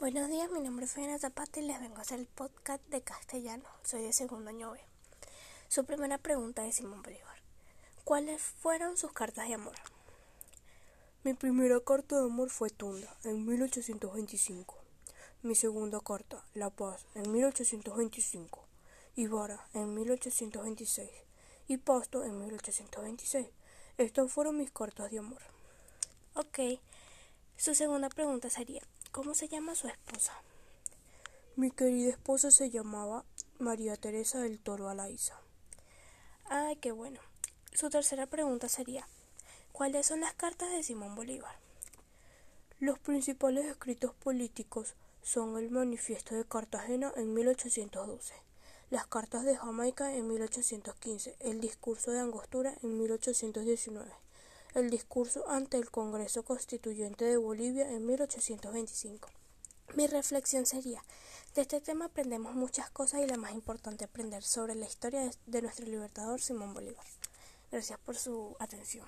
Buenos días, mi nombre es Fena Zapata y les vengo a hacer el podcast de castellano. Soy de segundo año B. Su primera pregunta es Simón Bolívar. ¿Cuáles fueron sus cartas de amor? Mi primera carta de amor fue Tunda, en 1825. Mi segunda carta, La Paz, en 1825. Ibarra, en 1826. Y Pasto, en 1826. Estas fueron mis cartas de amor. Ok. Su segunda pregunta sería, ¿Cómo se llama su esposa? Mi querida esposa se llamaba María Teresa del Toro Alaiza. Ay, qué bueno. Su tercera pregunta sería, ¿cuáles son las cartas de Simón Bolívar? Los principales escritos políticos son el Manifiesto de Cartagena en 1812, las Cartas de Jamaica en 1815, el Discurso de Angostura en 1819 el discurso ante el Congreso Constituyente de Bolivia en 1825. Mi reflexión sería, de este tema aprendemos muchas cosas y la más importante aprender sobre la historia de nuestro libertador Simón Bolívar. Gracias por su atención.